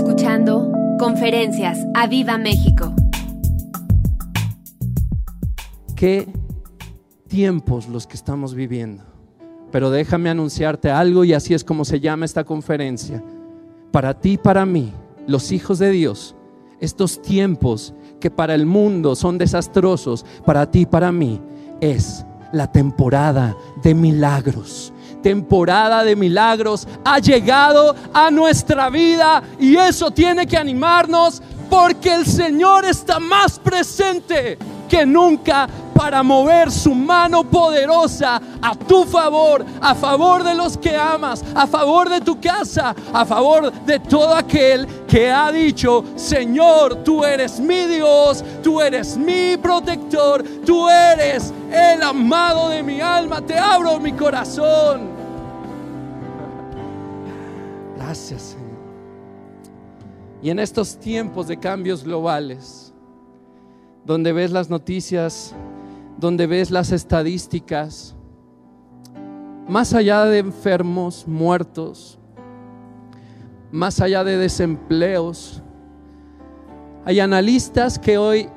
escuchando Conferencias a Viva México. Qué tiempos los que estamos viviendo. Pero déjame anunciarte algo y así es como se llama esta conferencia. Para ti y para mí, los hijos de Dios, estos tiempos que para el mundo son desastrosos, para ti y para mí es la temporada de milagros. Temporada de milagros ha llegado a nuestra vida y eso tiene que animarnos porque el Señor está más presente que nunca para mover su mano poderosa a tu favor, a favor de los que amas, a favor de tu casa, a favor de todo aquel que ha dicho, Señor, tú eres mi Dios, tú eres mi protector, tú eres el amado de mi alma, te abro mi corazón. Gracias, Señor. Y en estos tiempos de cambios globales, donde ves las noticias, donde ves las estadísticas, más allá de enfermos, muertos, más allá de desempleos, hay analistas que hoy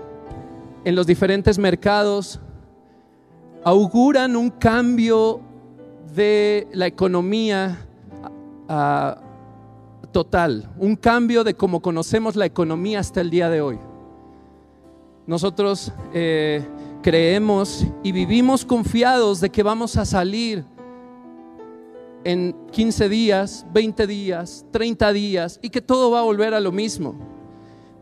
en los diferentes mercados auguran un cambio de la economía ah, total, un cambio de cómo conocemos la economía hasta el día de hoy. Nosotros eh, creemos y vivimos confiados de que vamos a salir en 15 días, 20 días, 30 días y que todo va a volver a lo mismo.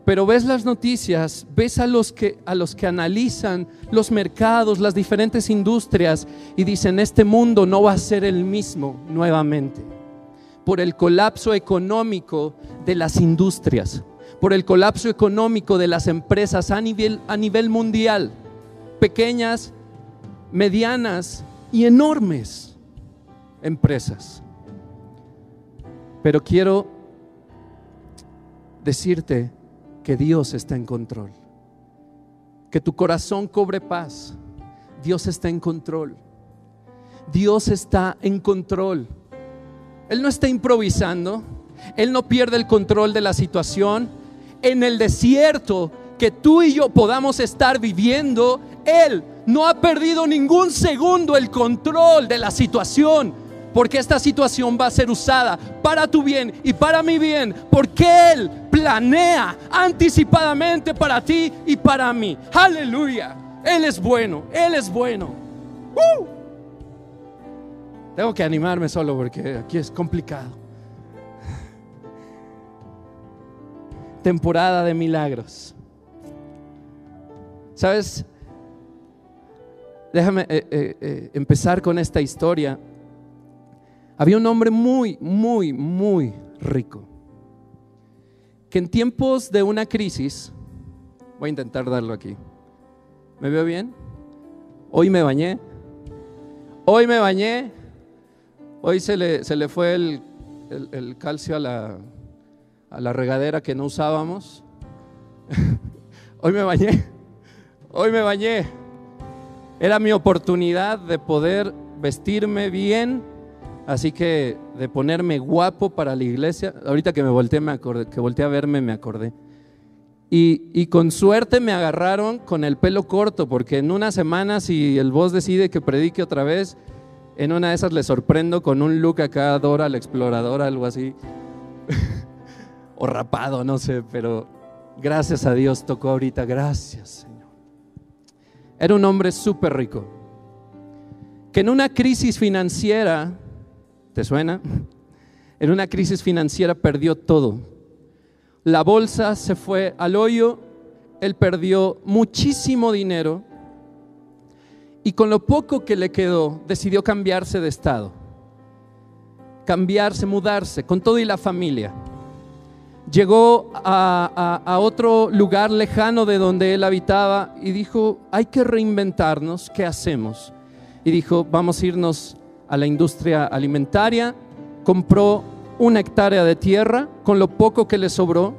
Pero ves las noticias, ves a los que a los que analizan los mercados, las diferentes industrias y dicen, "Este mundo no va a ser el mismo nuevamente." Por el colapso económico de las industrias por el colapso económico de las empresas a nivel, a nivel mundial, pequeñas, medianas y enormes empresas. Pero quiero decirte que Dios está en control, que tu corazón cobre paz. Dios está en control. Dios está en control. Él no está improvisando. Él no pierde el control de la situación en el desierto que tú y yo podamos estar viviendo, Él no ha perdido ningún segundo el control de la situación. Porque esta situación va a ser usada para tu bien y para mi bien. Porque Él planea anticipadamente para ti y para mí. Aleluya. Él es bueno. Él es bueno. ¡Uh! Tengo que animarme solo porque aquí es complicado. temporada de milagros. ¿Sabes? Déjame eh, eh, eh, empezar con esta historia. Había un hombre muy, muy, muy rico, que en tiempos de una crisis, voy a intentar darlo aquí, ¿me veo bien? Hoy me bañé, hoy me bañé, hoy se le, se le fue el calcio a la, a la regadera que no usábamos. Hoy me bañé, hoy me bañé. Era mi oportunidad de poder vestirme bien, así que de ponerme guapo para la iglesia. Ahorita que me volteé, me acordé, que volteé a verme, me acordé. Y, con suerte me agarraron con el pelo corto, porque en una semana, si el voz decide que predique otra vez, en una de esas le sorprendo con un look acá, Dora la exploradora, algo así. o rapado, no sé, pero gracias a Dios tocó ahorita, gracias. Era un hombre súper rico, que en una crisis financiera, ¿te suena? En una crisis financiera perdió todo. La bolsa se fue al hoyo, él perdió muchísimo dinero y con lo poco que le quedó decidió cambiarse de estado, cambiarse, mudarse con todo y la familia llegó a, otro lugar lejano de donde él habitaba y dijo, hay que reinventarnos, ¿qué hacemos? Y dijo, vamos a irnos a la industria alimentaria, compró una hectárea de tierra con lo poco que le sobró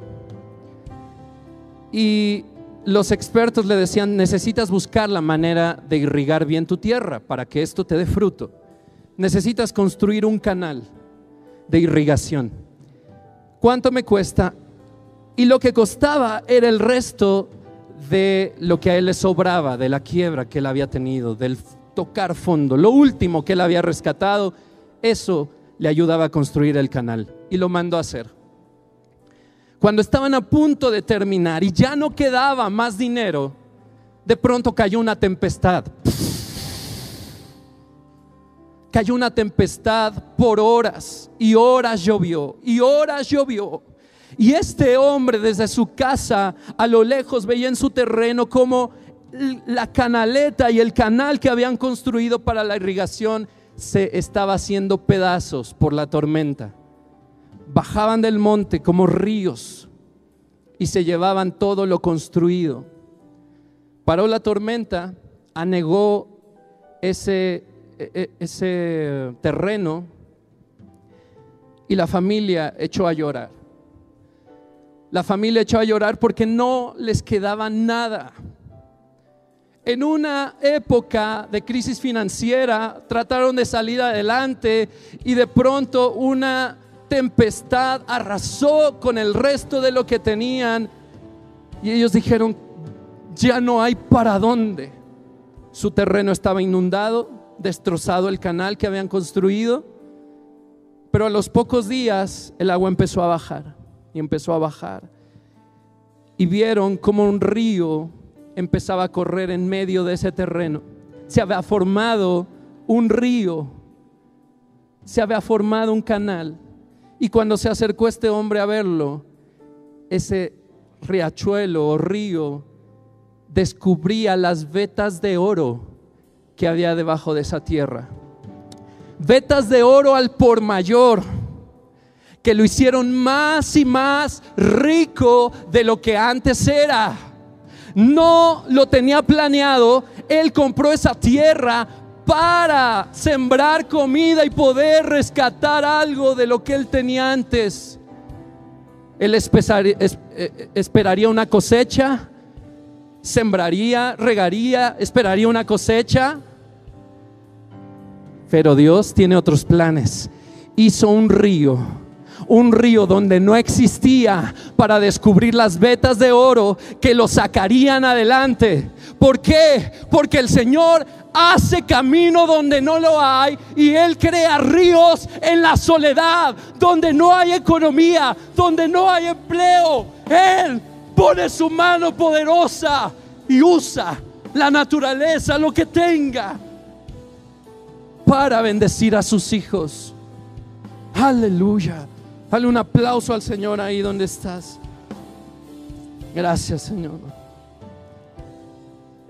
y los expertos le decían, necesitas buscar la manera de irrigar bien tu tierra para que esto te dé fruto. Necesitas construir un canal de irrigación. ¿Cuánto me cuesta Y lo que costaba era el resto de lo que a él le sobraba, de la quiebra que él había tenido, del tocar fondo. Lo último que él había rescatado, eso le ayudaba a construir el canal y lo mandó a hacer. Cuando estaban a punto de terminar y ya no quedaba más dinero, de pronto cayó una tempestad. Cayó una tempestad por horas y horas llovió y horas llovió. Y este hombre desde su casa a lo lejos veía en su terreno como la canaleta y el canal que habían construido para la irrigación se estaba haciendo pedazos por la tormenta. Bajaban del monte como ríos y se llevaban todo lo construido. Paró la tormenta, anegó ese, ese terreno y la familia echó a llorar. La familia echó a llorar porque no les quedaba nada. En una época de crisis financiera trataron de salir adelante y de pronto una tempestad arrasó con el resto de lo que tenían y ellos dijeron, ya no hay para dónde. Su terreno estaba inundado, destrozado el canal que habían construido, pero a los pocos días el agua empezó a bajar y empezó a bajar. Y vieron como un río empezaba a correr en medio de ese terreno. Se había formado un río, se había formado un canal. Y cuando se acercó este hombre a verlo, ese riachuelo o río descubría las vetas de oro que había debajo de esa tierra. Vetas de oro al por mayor que lo hicieron más y más rico de lo que antes era no lo tenía planeado, él compró esa tierra para sembrar comida y poder rescatar algo de lo que él tenía antes. Él eh, esperaría una cosecha, sembraría, regaría, esperaría una cosecha. Pero Dios tiene otros planes. Hizo un río un río donde no existía para descubrir las vetas de oro que lo sacarían adelante. ¿Por qué? Porque el Señor hace camino donde no lo hay y Él crea ríos en la soledad, donde no hay economía, donde no hay empleo. Él pone su mano poderosa y usa la naturaleza, lo que tenga, para bendecir a sus hijos. Aleluya. Dale un aplauso al Señor ahí donde estás. Gracias, Señor.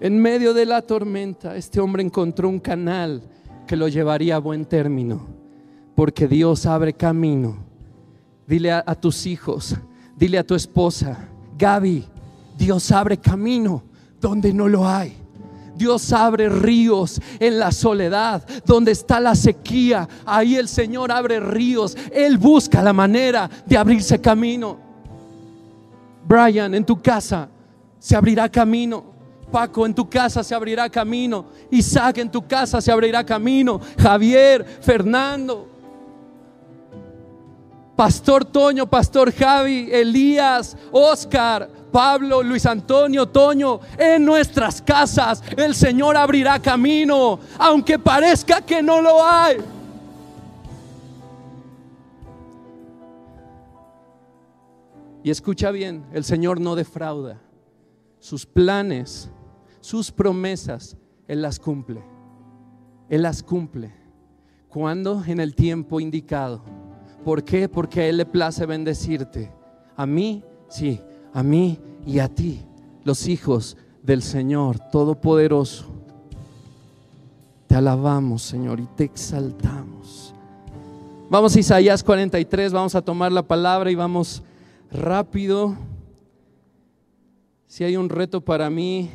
En medio de la tormenta, este hombre encontró un canal que lo llevaría a buen término, porque Dios abre camino. Dile a, a tus hijos, dile a tu esposa, Gaby, Dios abre camino donde no lo hay. Dios abre ríos en la soledad, donde está la sequía. Ahí el Señor abre ríos. Él busca la manera de abrirse camino. Brian, en tu casa se abrirá camino. Paco, en tu casa se abrirá camino. Isaac, en tu casa se abrirá camino. Javier, Fernando. Pastor Toño, Pastor Javi, Elías, Oscar, Pablo, Luis Antonio, Toño, en nuestras casas el Señor abrirá camino, aunque parezca que no lo hay. Y escucha bien, el Señor no defrauda. Sus planes, sus promesas, Él las cumple. Él las cumple. cuando En el tiempo indicado. ¿Por qué? Porque a Él le place bendecirte. A mí, sí, a mí y a ti, los hijos del Señor Todopoderoso. Te alabamos, Señor, y te exaltamos. Vamos a Isaías 43, vamos a tomar la palabra y vamos rápido. Si hay un reto para mí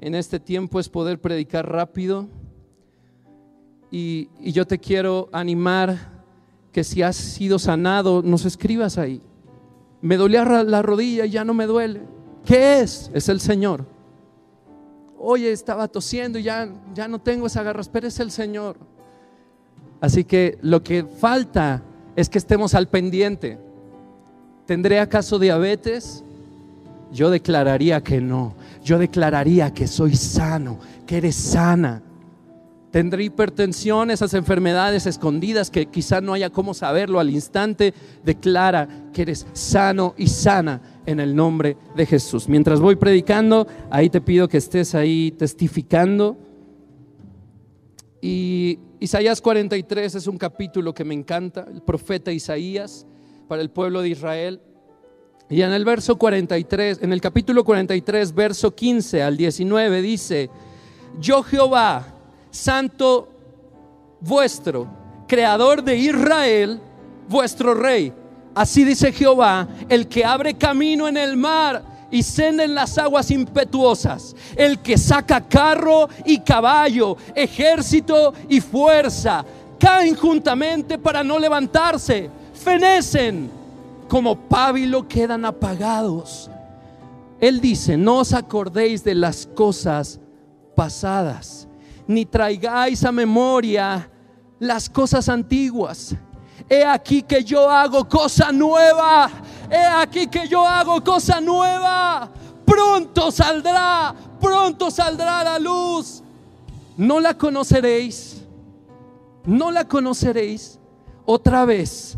en este tiempo es poder predicar rápido. Y, y yo te quiero animar que si has sido sanado, nos escribas ahí me dolía la rodilla y ya no me duele. ¿Qué es? Es el Señor. Oye, estaba tosiendo y ya, ya no tengo esa garras, pero es el Señor. Así que lo que falta es que estemos al pendiente. ¿Tendré acaso diabetes? Yo declararía que no. Yo declararía que soy sano, que eres sana. Tendré hipertensión, esas enfermedades escondidas que quizá no haya cómo saberlo al instante. Declara que eres sano y sana en el nombre de Jesús. Mientras voy predicando, ahí te pido que estés ahí testificando. Y Isaías 43 es un capítulo que me encanta, el profeta Isaías para el pueblo de Israel. Y en el verso 43, en el capítulo 43, verso 15 al 19 dice, yo Jehová, santo vuestro, creador de Israel, vuestro rey. Así dice Jehová, el que abre camino en el mar y senda en las aguas impetuosas, el que saca carro y caballo, ejército y fuerza, caen juntamente para no levantarse, fenecen, como pábilo quedan apagados. Él dice, no os acordéis de las cosas pasadas ni traigáis a memoria las cosas antiguas. He aquí que yo hago cosa nueva. He aquí que yo hago cosa nueva. Pronto saldrá, pronto saldrá la luz. No la conoceréis. No la conoceréis otra vez.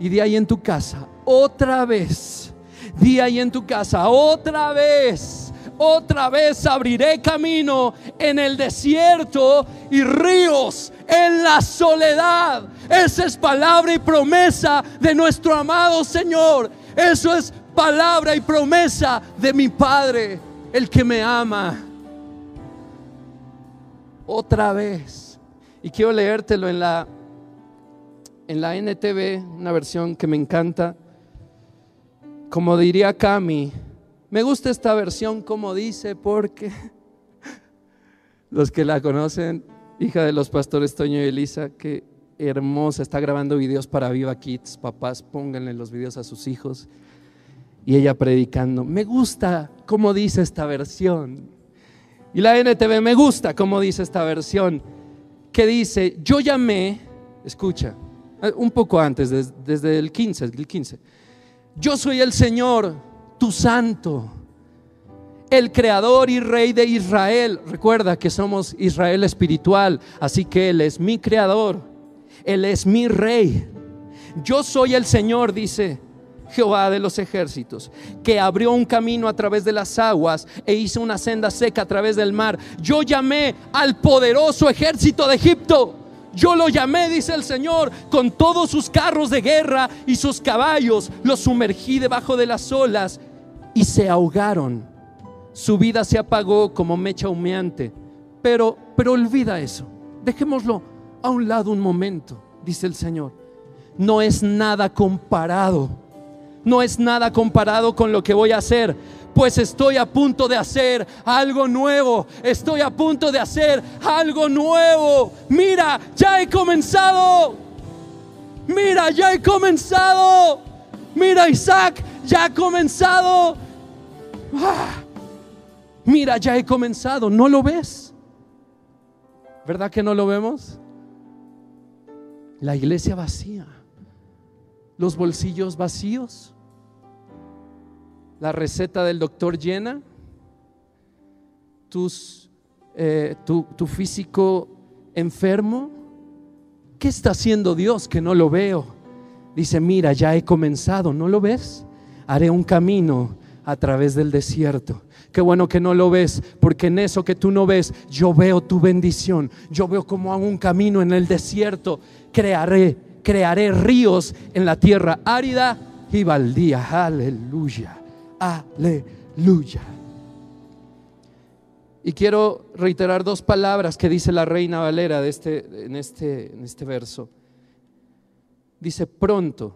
Y de ahí en tu casa, otra vez. De ahí en tu casa, otra vez otra vez abriré camino en el desierto y ríos en la soledad. Esa es palabra y promesa de nuestro amado Señor. Eso es palabra y promesa de mi Padre, el que me ama. Otra vez. Y quiero leértelo en la en la NTV, una versión que me encanta. Como diría Cami, me gusta esta versión como dice porque los que la conocen, hija de los pastores Toño y Elisa, que hermosa, está grabando videos para Viva Kids, papás, pónganle los videos a sus hijos. Y ella predicando, me gusta cómo dice esta versión. Y la NTV, me gusta cómo dice esta versión, que dice, yo llamé, escucha, eh, un poco antes, desde, el 15, el 15, yo soy el Señor tu santo, el creador y rey de Israel. Recuerda que somos Israel espiritual, así que Él es mi creador, Él es mi rey. Yo soy el Señor, dice Jehová de los ejércitos, que abrió un camino a través de las aguas e hizo una senda seca a través del mar. Yo llamé al poderoso ejército de Egipto yo lo llamé, dice el Señor, con todos sus carros de guerra y sus caballos. Los sumergí debajo de las olas y se ahogaron. Su vida se apagó como mecha humeante. Pero, pero olvida eso. Dejémoslo a un lado un momento, dice el Señor. No es nada comparado. No es nada comparado con lo que voy a hacer pues estoy a punto de hacer algo nuevo. Estoy a punto de hacer algo nuevo. Mira, ya he comenzado. Mira, ya he comenzado. Mira, Isaac, ya ha comenzado. Ah, mira, ya he comenzado. ¿No lo ves? ¿Verdad que no lo vemos? La iglesia vacía. Los bolsillos vacíos la receta del doctor llena, tus, eh, tu, tu físico enfermo. ¿Qué está haciendo Dios que no lo veo? Dice, mira, ya he comenzado, ¿no lo ves? Haré un camino a través del desierto. Qué bueno que no lo ves, porque en eso que tú no ves, yo veo tu bendición. Yo veo como hago un camino en el desierto. Crearé, crearé ríos en la tierra árida y baldía. Aleluya. Aleluya. Y quiero reiterar dos palabras que dice la reina Valera de este, en, este, en este verso. Dice, pronto,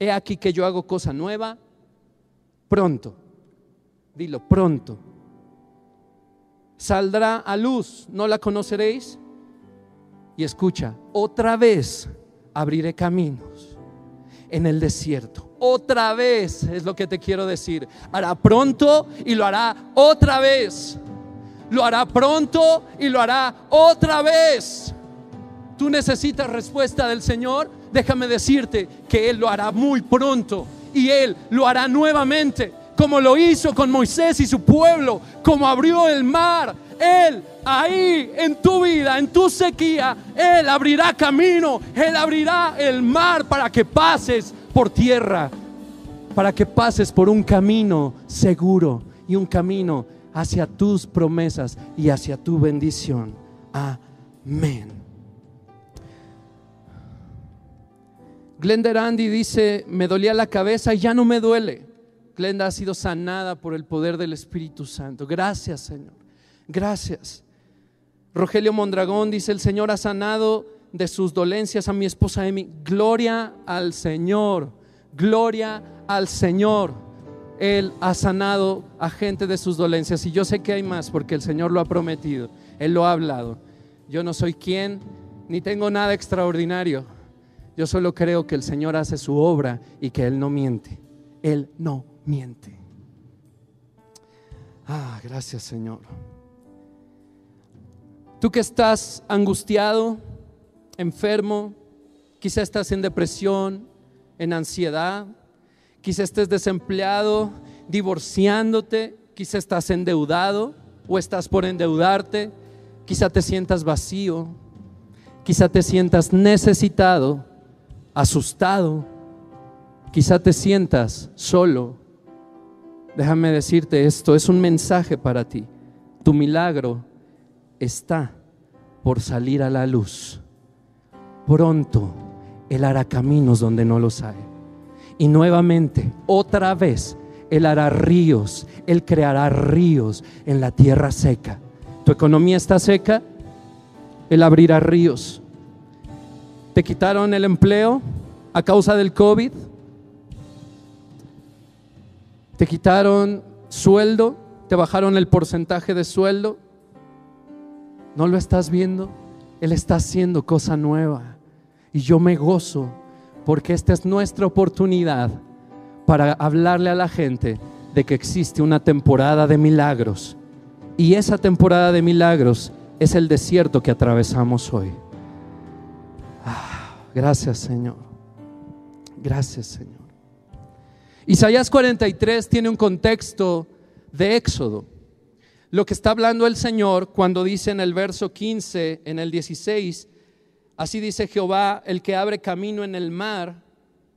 he aquí que yo hago cosa nueva, pronto. Dilo, pronto. Saldrá a luz, no la conoceréis. Y escucha, otra vez abriré caminos en el desierto otra vez, es lo que te quiero decir. Hará pronto y lo hará otra vez. Lo hará pronto y lo hará otra vez. Tú necesitas respuesta del Señor. Déjame decirte que Él lo hará muy pronto y Él lo hará nuevamente, como lo hizo con Moisés y su pueblo, como abrió el mar. Él ahí en tu vida, en tu sequía, Él abrirá camino, Él abrirá el mar para que pases por tierra, para que pases por un camino seguro y un camino hacia tus promesas y hacia tu bendición. Amén. Glenda Randy dice, me dolía la cabeza y ya no me duele. Glenda ha sido sanada por el poder del Espíritu Santo. Gracias, Señor. Gracias. Rogelio Mondragón dice, el Señor ha sanado de sus dolencias a mi esposa Emi. Gloria al Señor. Gloria al Señor. Él ha sanado a gente de sus dolencias. Y yo sé que hay más porque el Señor lo ha prometido. Él lo ha hablado. Yo no soy quien, ni tengo nada extraordinario yo solo creo que el Señor hace su obra y que Él no miente. Él no miente. Ah, gracias Señor. Tú que estás angustiado, enfermo, quizá estás en depresión, en ansiedad, quizá estés desempleado, divorciándote, quizá estás endeudado o estás por endeudarte, quizá te sientas vacío, quizá te sientas necesitado asustado, quizá te sientas solo. Déjame decirte esto, es un mensaje para ti. Tu milagro está por salir a la luz. Pronto Él hará caminos donde no los hay. Y nuevamente, otra vez, Él hará ríos, Él creará ríos en la tierra seca. Tu economía está seca, Él abrirá ríos ¿Te quitaron el empleo a causa del COVID? ¿Te quitaron sueldo? ¿Te bajaron el porcentaje de sueldo? ¿No lo estás viendo? Él está haciendo cosa nueva. Y yo me gozo porque esta es nuestra oportunidad para hablarle a la gente de que existe una temporada de milagros. Y esa temporada de milagros es el desierto que atravesamos hoy. Gracias, Señor. Gracias, Señor. Isaías 43 tiene un contexto de éxodo. Lo que está hablando el Señor cuando dice en el verso 15, en el 16, así dice Jehová, el que abre camino en el mar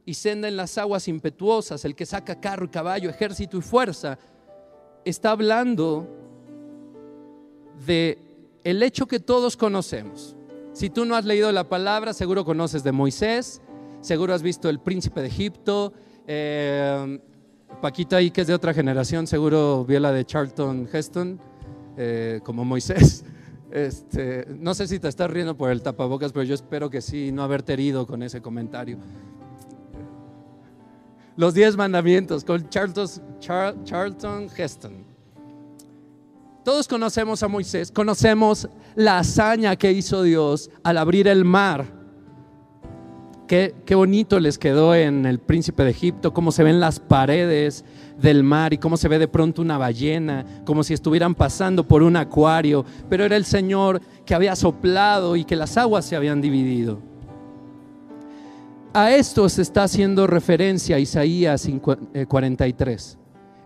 y senda en las aguas impetuosas, el que saca carro y caballo, ejército y fuerza, está hablando de el hecho que todos conocemos. Si tú no has leído la palabra, seguro conoces de Moisés, seguro has visto el príncipe de Egipto. Eh, Paquita ahí, que es de otra generación, seguro vio la de Charlton Heston, eh, como Moisés. Este, no sé si te estás riendo por el tapabocas, pero yo espero que sí, no haberte herido con ese comentario. Los diez mandamientos con Charlton, Charlton Heston. Todos conocemos a Moisés, conocemos la hazaña que hizo Dios al abrir el mar. Qué, bonito les quedó en el príncipe de Egipto, cómo se ven las paredes del mar y cómo se ve de pronto una ballena, como si estuvieran pasando por un acuario, pero era el Señor que había soplado y que las aguas se habían dividido. A esto se está haciendo referencia Isaías 43.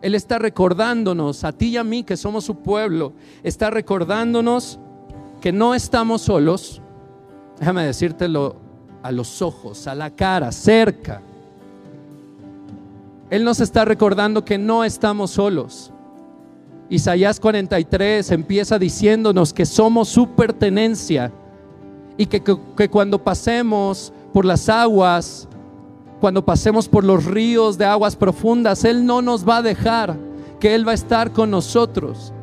Él está recordándonos, a ti y a mí que somos su pueblo, está recordándonos que no estamos solos. Déjame decírtelo a los ojos, a la cara, cerca. Él nos está recordando que no estamos solos. Isaías 43 empieza diciéndonos que somos su pertenencia y que, que, cuando pasemos por las aguas cuando pasemos por los ríos de aguas profundas, Él no nos va a dejar, que Él va a estar con nosotros.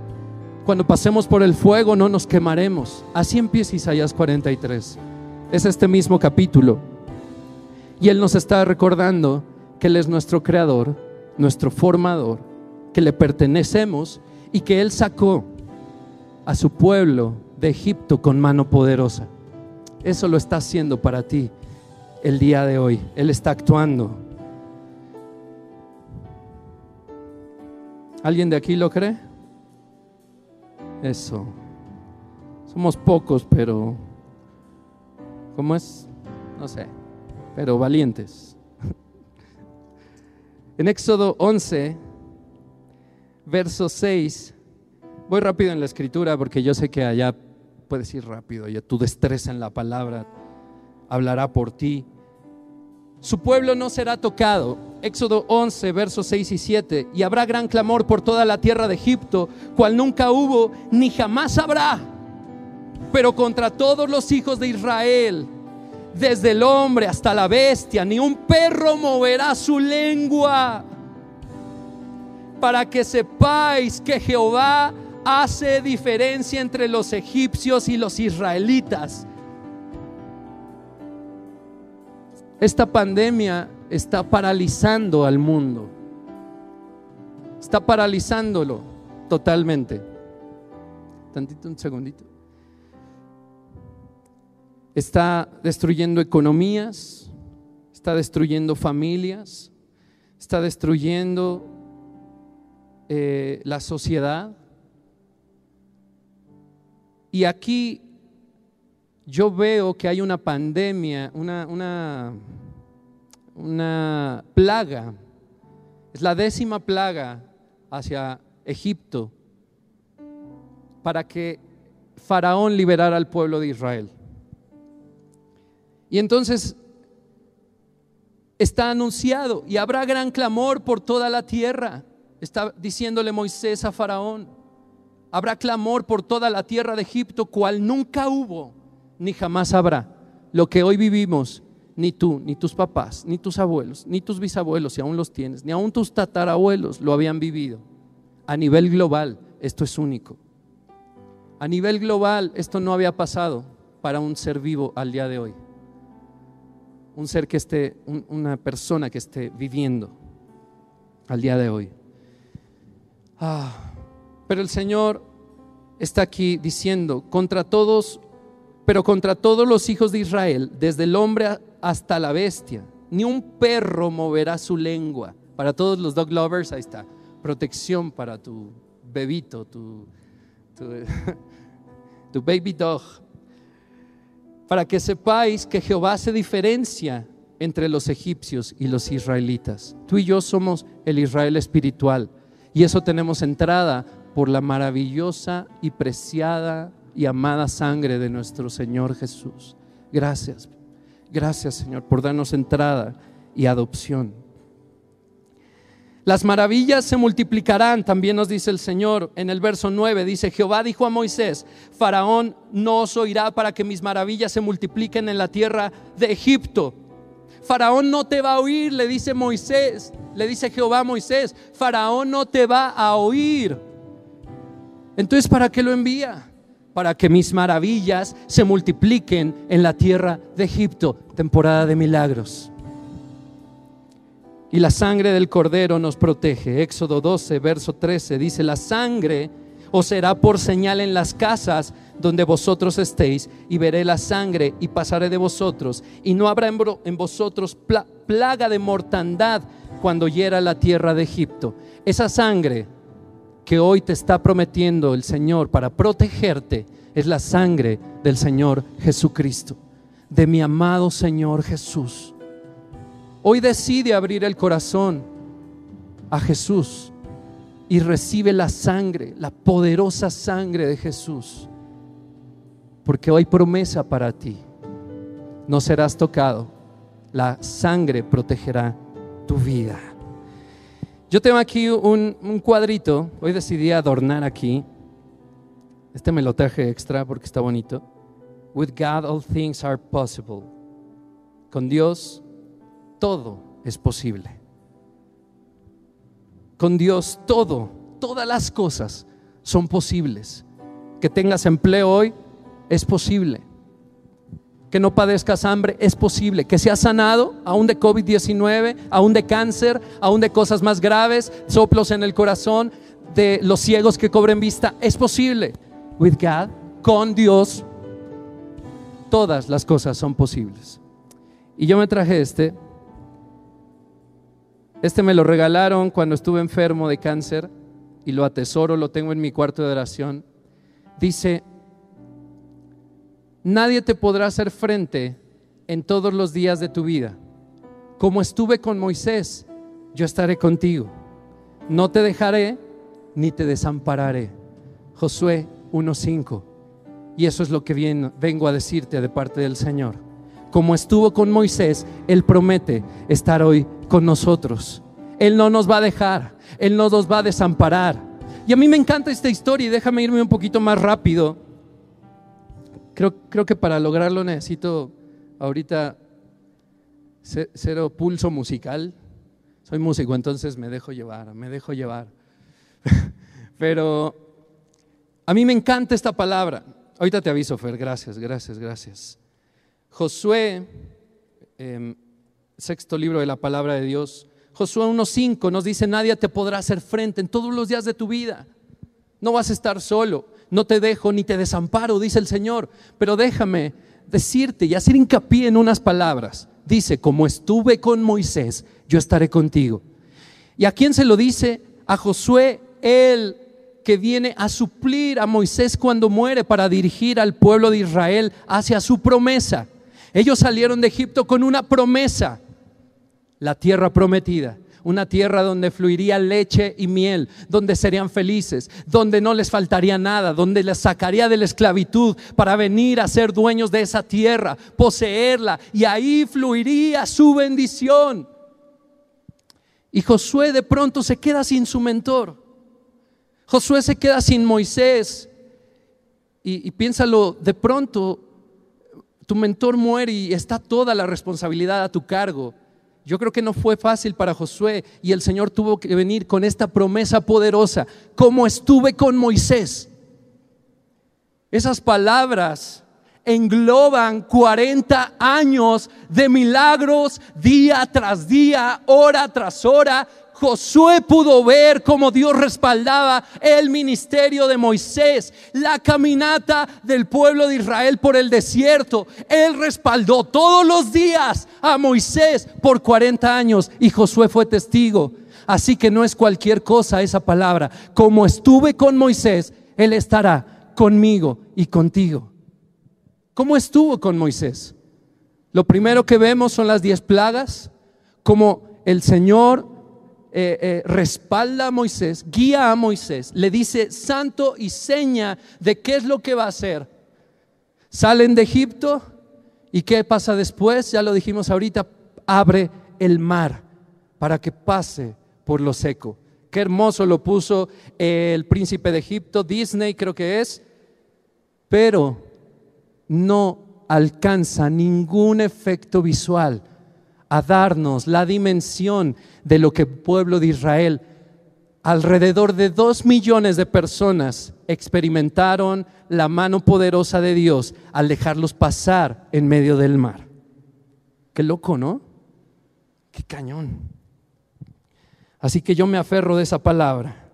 Cuando pasemos por el fuego no nos quemaremos. Así empieza Isaías 43. Es este mismo capítulo. Y Él nos está recordando que Él es nuestro creador, nuestro formador, que le pertenecemos y que Él sacó a su pueblo de Egipto con mano poderosa. Eso lo está haciendo para ti el día de hoy. Él está actuando. ¿Alguien de aquí lo cree? Eso. Somos pocos, pero... ¿Cómo es? No sé. Pero valientes. En Éxodo 11, verso 6, voy rápido en la escritura porque yo sé que allá puedes ir rápido, ya tu destreza en la palabra hablará por ti. Su pueblo no será tocado. Éxodo 11, versos 6 y 7. Y habrá gran clamor por toda la tierra de Egipto, cual nunca hubo ni jamás habrá. Pero contra todos los hijos de Israel, desde el hombre hasta la bestia, ni un perro moverá su lengua. Para que sepáis que Jehová hace diferencia entre los egipcios y los israelitas Esta pandemia está paralizando al mundo. Está paralizándolo totalmente. Tantito, un segundito. Está destruyendo economías, está destruyendo familias, está destruyendo eh, la sociedad. Y aquí yo veo que hay una pandemia, una, una, una plaga, es la décima plaga hacia Egipto para que Faraón liberara al pueblo de Israel. Y entonces está anunciado y habrá gran clamor por toda la tierra. Está diciéndole Moisés a Faraón, habrá clamor por toda la tierra de Egipto, cual nunca hubo ni jamás habrá. Lo que hoy vivimos, ni tú, ni tus papás, ni tus abuelos, ni tus bisabuelos, si aún los tienes, ni aún tus tatarabuelos lo habían vivido. A nivel global, esto es único. A nivel global, esto no había pasado para un ser vivo al día de hoy. Un ser que esté, una persona que esté viviendo al día de hoy. Ah, pero el Señor está aquí diciendo, contra todos pero contra todos los hijos de Israel, desde el hombre hasta la bestia, ni un perro moverá su lengua. Para todos los dog lovers, ahí está. Protección para tu bebito, tu, tu, baby dog. Para que sepáis que Jehová se diferencia entre los egipcios y los israelitas. Tú y yo somos el Israel espiritual. Y eso tenemos entrada por la maravillosa y preciada y amada sangre de nuestro Señor Jesús. Gracias, gracias Señor por darnos entrada y adopción. Las maravillas se multiplicarán, también nos dice el Señor en el verso 9, dice, Jehová dijo a Moisés, Faraón no os oirá para que mis maravillas se multipliquen en la tierra de Egipto. Faraón no te va a oír, le dice Moisés, le dice Jehová a Moisés, Faraón no te va a oír. Entonces, ¿para qué lo envía? para que mis maravillas se multipliquen en la tierra de Egipto. Temporada de milagros. Y la sangre del cordero nos protege. Éxodo 12, verso 13 dice, la sangre os será por señal en las casas donde vosotros estéis, y veré la sangre y pasaré de vosotros, y no habrá en vosotros plaga de mortandad cuando hiera la tierra de Egipto. Esa sangre que hoy te está prometiendo el Señor para protegerte es la sangre del Señor Jesucristo, de mi amado Señor Jesús. Hoy decide abrir el corazón a Jesús y recibe la sangre, la poderosa sangre de Jesús, porque hoy promesa para ti. No serás tocado, la sangre protegerá tu vida. Yo tengo aquí un, cuadrito, hoy decidí adornar aquí. Este me lo traje extra porque está bonito. With God all things are possible. Con Dios todo es posible. Con Dios todo, todas las cosas son posibles. Que tengas empleo hoy es posible que no padezcas hambre, es posible. Que seas sanado, aún de COVID-19, aún de cáncer, aún de cosas más graves, soplos en el corazón, de los ciegos que cobren vista, es posible. With God, con Dios, todas las cosas son posibles. Y yo me traje este. Este me lo regalaron cuando estuve enfermo de cáncer y lo atesoro, lo tengo en mi cuarto de oración. Dice, Nadie te podrá hacer frente en todos los días de tu vida. Como estuve con Moisés, yo estaré contigo. No te dejaré ni te desampararé. Josué 1.5. Y eso es lo que vengo a decirte de parte del Señor. Como estuvo con Moisés, Él promete estar hoy con nosotros. Él no nos va a dejar, Él no nos va a desamparar. Y a mí me encanta esta historia y déjame irme un poquito más rápido. Creo, creo que para lograrlo necesito ahorita cero pulso musical. Soy músico, entonces me dejo llevar, me dejo llevar. Pero a mí me encanta esta palabra. Ahorita te aviso, Fer, gracias, gracias, gracias. Josué, em, sexto libro de la palabra de Dios, Josué 1.5 nos dice, nadie te podrá hacer frente en todos los días de tu vida. No vas a estar solo, no te dejo ni te desamparo, dice el Señor. Pero déjame decirte y hacer hincapié en unas palabras. Dice, como estuve con Moisés, yo estaré contigo. ¿Y a quién se lo dice? A Josué, él que viene a suplir a Moisés cuando muere para dirigir al pueblo de Israel hacia su promesa. Ellos salieron de Egipto con una promesa, la tierra prometida una tierra donde fluiría leche y miel, donde serían felices, donde no les faltaría nada, donde les sacaría de la esclavitud para venir a ser dueños de esa tierra, poseerla, y ahí fluiría su bendición. Y Josué de pronto se queda sin su mentor. Josué se queda sin Moisés. Y, piénsalo, de pronto tu mentor muere y está toda la responsabilidad a tu cargo. Yo creo que no fue fácil para Josué y el Señor tuvo que venir con esta promesa poderosa, como estuve con Moisés. Esas palabras engloban 40 años de milagros día tras día, hora tras hora, Josué pudo ver cómo Dios respaldaba el ministerio de Moisés, la caminata del pueblo de Israel por el desierto. Él respaldó todos los días a Moisés por 40 años y Josué fue testigo. Así que no es cualquier cosa esa palabra. Como estuve con Moisés, Él estará conmigo y contigo. ¿Cómo estuvo con Moisés? Lo primero que vemos son las diez plagas, como el Señor eh, eh, respalda a Moisés, guía a Moisés, le dice santo y seña de qué es lo que va a hacer. Salen de Egipto y qué pasa después, ya lo dijimos ahorita, abre el mar para que pase por lo seco. Qué hermoso lo puso el príncipe de Egipto, Disney creo que es, pero no alcanza ningún efecto visual a darnos la dimensión de lo que el pueblo de Israel, alrededor de dos millones de personas, experimentaron la mano poderosa de Dios al dejarlos pasar en medio del mar. Qué loco, ¿no? Qué cañón. Así que yo me aferro de esa palabra.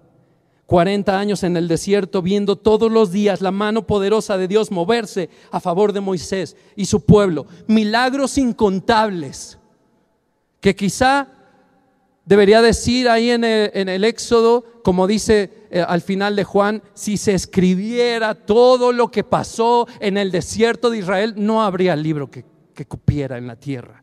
40 años en el desierto viendo todos los días la mano poderosa de Dios moverse a favor de Moisés y su pueblo. Milagros incontables que quizá debería decir ahí en el, Éxodo, como dice eh, al final de Juan, si se escribiera todo lo que pasó en el desierto de Israel, no habría libro que, que cupiera en la tierra.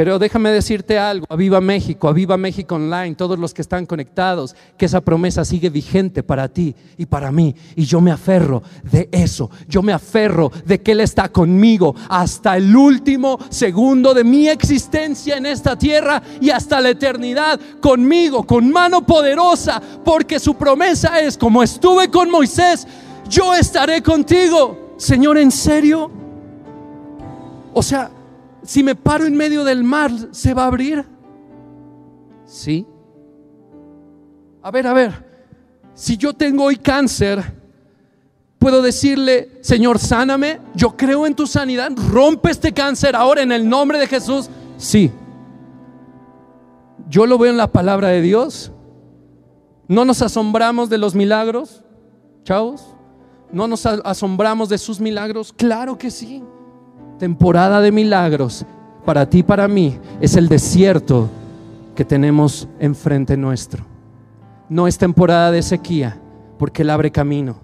Pero déjame decirte algo, Aviva México, Aviva México Online, todos los que están conectados, que esa promesa sigue vigente para ti y para mí. Y yo me aferro de eso, yo me aferro de que Él está conmigo hasta el último segundo de mi existencia en esta tierra y hasta la eternidad, conmigo, con mano poderosa, porque su promesa es, como estuve con Moisés, yo estaré contigo. Señor, ¿en serio? O sea, si me paro en medio del mar, ¿se va a abrir? Sí. A ver, a ver, si yo tengo hoy cáncer, puedo decirle, Señor, sáname, yo creo en tu sanidad, rompe este cáncer ahora en el nombre de Jesús. Sí. Yo lo veo en la palabra de Dios. No nos asombramos de los milagros, chavos. No nos asombramos de sus milagros. Claro que sí temporada de milagros para ti, para mí, es el desierto que tenemos enfrente nuestro. No es temporada de sequía, porque Él abre camino.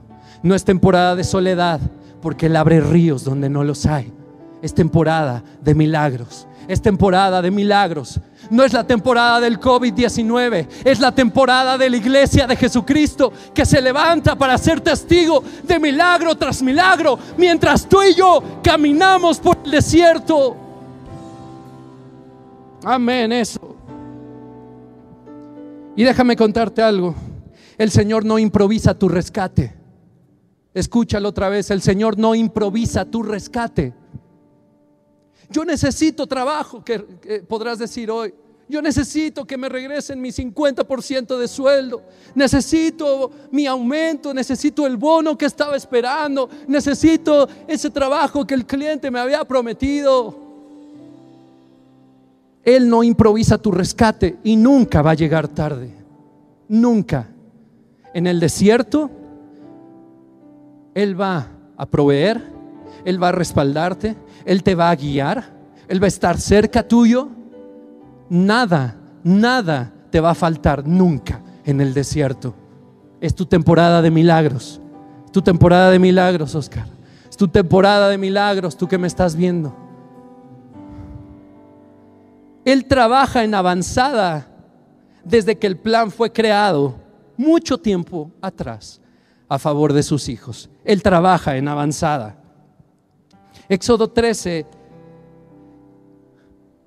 No es temporada de soledad, porque Él abre ríos donde no los hay. Es temporada de milagros. Es temporada de milagros. No es la temporada del COVID-19, es la temporada de la iglesia de Jesucristo que se levanta para ser testigo de milagro tras milagro mientras tú y yo caminamos por el desierto. Amén, eso. Y déjame contarte algo. El Señor no improvisa tu rescate. Escúchalo otra vez. El Señor no improvisa tu rescate. Yo necesito trabajo, que, podrás decir hoy. Yo necesito que me regresen mi 50% de sueldo. Necesito mi aumento, necesito el bono que estaba esperando. Necesito ese trabajo que el cliente me había prometido. Él no improvisa tu rescate y nunca va a llegar tarde. Nunca. En el desierto, Él va a proveer, Él va a respaldarte, Él te va a guiar, Él va a estar cerca tuyo. Nada, nada te va a faltar nunca en el desierto. Es tu temporada de milagros. Tu temporada de milagros, Oscar. Es tu temporada de milagros, tú que me estás viendo. Él trabaja en avanzada desde que el plan fue creado mucho tiempo atrás a favor de sus hijos. Él trabaja en avanzada. Éxodo 13,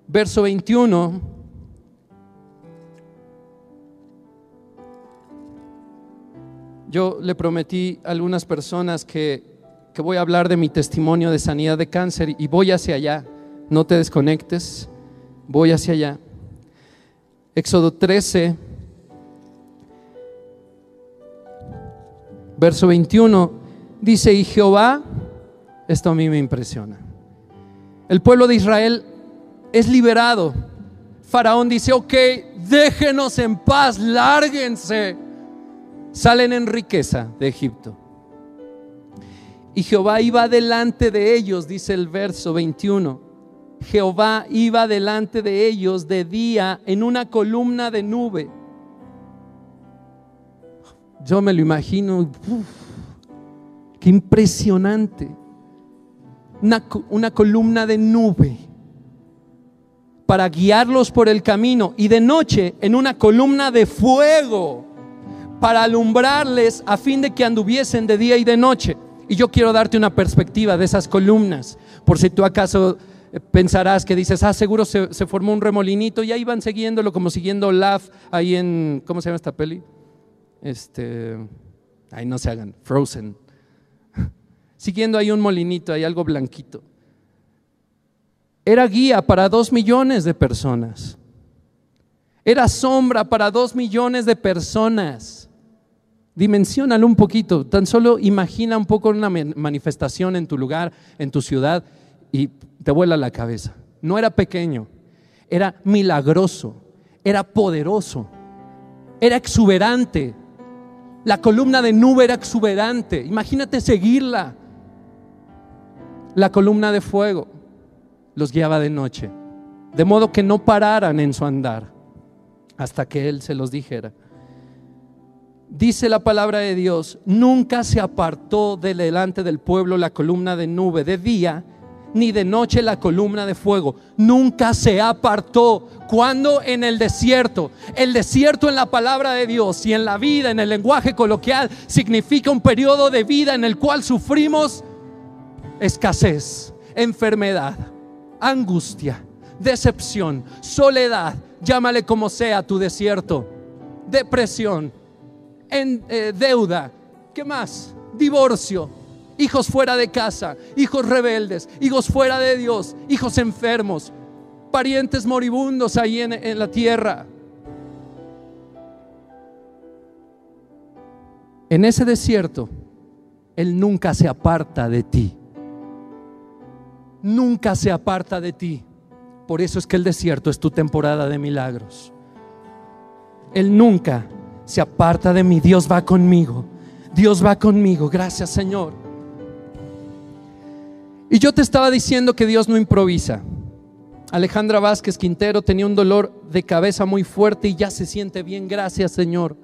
verso 21. Yo le prometí a algunas personas que, que voy a hablar de mi testimonio de sanidad de cáncer y voy hacia allá. No te desconectes voy hacia allá. Éxodo 13, verso 21, dice, y Jehová, esto a mí me impresiona, el pueblo de Israel es liberado. Faraón dice, ok, déjenos en paz, lárguense. Salen en riqueza de Egipto. Y Jehová iba delante de ellos, dice el verso 21 Jehová iba delante de ellos de día en una columna de nube. Yo me lo imagino, qué impresionante. Una, una columna de nube para guiarlos por el camino y de noche en una columna de fuego para alumbrarles a fin de que anduviesen de día y de noche. Y yo quiero darte una perspectiva de esas columnas, por si tú acaso pensarás que dices, ah, seguro se, formó un remolinito y ahí van siguiéndolo como siguiendo Laugh ahí en, ¿cómo se llama esta peli? Este, ahí no se hagan, Frozen. Siguiendo ahí un molinito, hay algo blanquito. Era guía para dos millones de personas. Era sombra para dos millones de personas. Dimensionalo un poquito, tan solo imagina un poco una manifestación en tu lugar, en tu ciudad, y te vuela la cabeza. No era pequeño, era milagroso, era poderoso, era exuberante. La columna de nube era exuberante. Imagínate seguirla. La columna de fuego los guiaba de noche, de modo que no pararan en su andar hasta que Él se los dijera. Dice la palabra de Dios, nunca se apartó de delante del pueblo la columna de nube de día ni de noche la columna de fuego. Nunca se apartó. Cuando en el desierto, el desierto en la palabra de Dios y en la vida, en el lenguaje coloquial, significa un periodo de vida en el cual sufrimos escasez, enfermedad, angustia, decepción, soledad, llámale como sea tu desierto, depresión, en, eh, deuda, ¿qué más? Divorcio, hijos fuera de casa, hijos rebeldes, hijos fuera de Dios, hijos enfermos, parientes moribundos ahí en, la tierra. En ese desierto, Él nunca se aparta de ti. Nunca se aparta de ti. Por eso es que el desierto es tu temporada de milagros. Él nunca se aparta de mí. Dios va conmigo. Dios va conmigo. Gracias Señor. Y yo te estaba diciendo que Dios no improvisa. Alejandra Vázquez Quintero tenía un dolor de cabeza muy fuerte y ya se siente bien. Gracias Señor.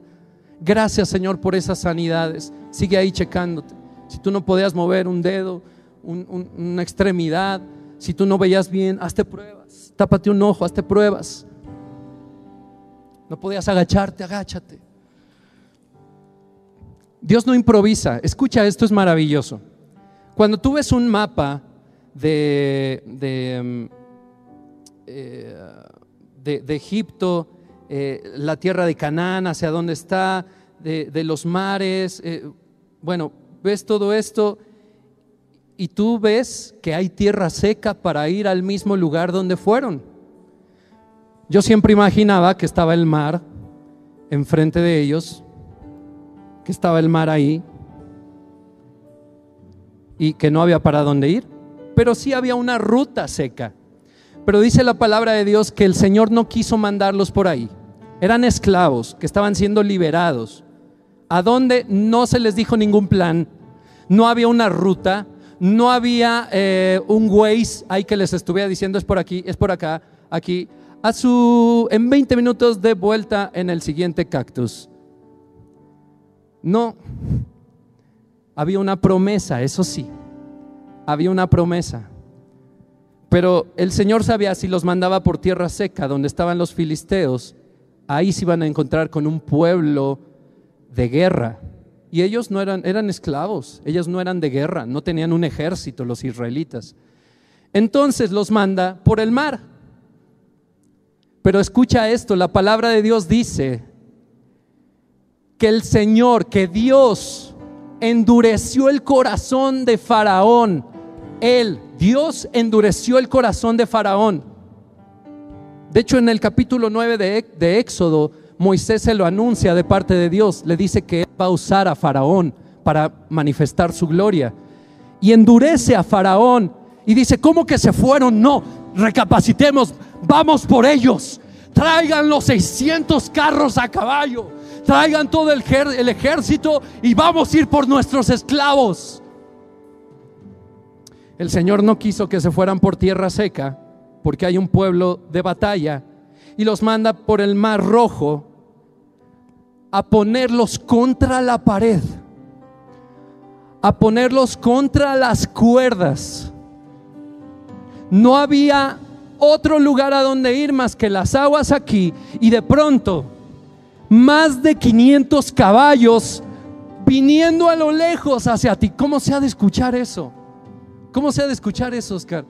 Gracias Señor por esas sanidades. Sigue ahí checándote. Si tú no podías mover un dedo, una extremidad, Si tú no veías bien, hazte pruebas. Tápate un ojo, hazte pruebas. No podías agacharte, agáchate. Dios no improvisa. Escucha, esto es maravilloso. Cuando tú ves un mapa de, de, mm, eh, Egipto, eh, la tierra de Canaán, hacia dónde está, de, de los mares, eh, bueno, ves todo esto y tú ves que hay tierra seca para ir al mismo lugar donde fueron. Yo siempre imaginaba que estaba el mar enfrente de ellos, que estaba el mar ahí y que no había para dónde ir, pero sí había una ruta seca. Pero dice la palabra de Dios que el Señor no quiso mandarlos por ahí. Eran esclavos que estaban siendo liberados. ¿A dónde? No se les dijo ningún plan. No había una ruta. No había eh, un Waze ahí que les estuviera diciendo es por aquí, es por acá, aquí. A su, en 20 minutos de vuelta en el siguiente cactus. No. Había una promesa, eso sí. Había una promesa. Pero el Señor sabía si los mandaba por tierra seca, donde estaban los filisteos, ahí se iban a encontrar con un pueblo de guerra. Y ellos no eran, eran esclavos, ellos no eran de guerra, no tenían un ejército los israelitas. Entonces los manda por el mar. Pero escucha esto, la palabra de Dios dice que el Señor, que Dios endureció el corazón de Faraón. Él, Dios endureció el corazón de Faraón. De hecho, en el capítulo 9 de, de Éxodo, Moisés se lo anuncia de parte de Dios. Le dice que él va a usar a Faraón para manifestar su gloria. Y endurece a Faraón. Y dice, ¿cómo que se fueron? No, recapacitemos, vamos por ellos. Traigan los 600 carros a caballo. Traigan todo el, el ejército y vamos a ir por nuestros esclavos. El Señor no quiso que se fueran por tierra seca, porque hay un pueblo de batalla, y los manda por el mar rojo a ponerlos contra la pared, a ponerlos contra las cuerdas. No había otro lugar a donde ir más que las aguas aquí, y de pronto más de 500 caballos viniendo a lo lejos hacia ti. ¿Cómo se ha de escuchar eso? ¿Cómo se ha de escuchar eso, Oscar?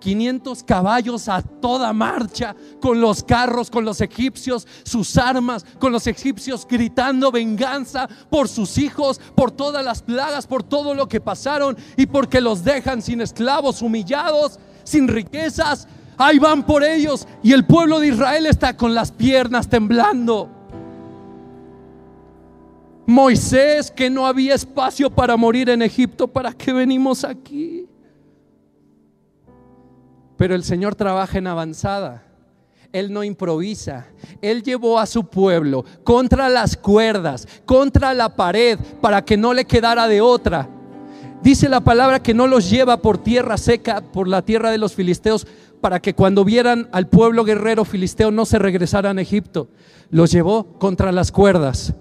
500 caballos a toda marcha, con los carros, con los egipcios, sus armas, con los egipcios gritando venganza por sus hijos, por todas las plagas, por todo lo que pasaron y porque los dejan sin esclavos, humillados, sin riquezas. Ahí van por ellos y el pueblo de Israel está con las piernas temblando. Moisés, que no había espacio para morir en Egipto, ¿para qué venimos aquí? Pero el Señor trabaja en avanzada. Él no improvisa. Él llevó a su pueblo contra las cuerdas, contra la pared, para que no le quedara de otra. Dice la palabra que no los lleva por tierra seca, por la tierra de los filisteos, para que cuando vieran al pueblo guerrero filisteo no se regresaran a Egipto. Los llevó contra las cuerdas.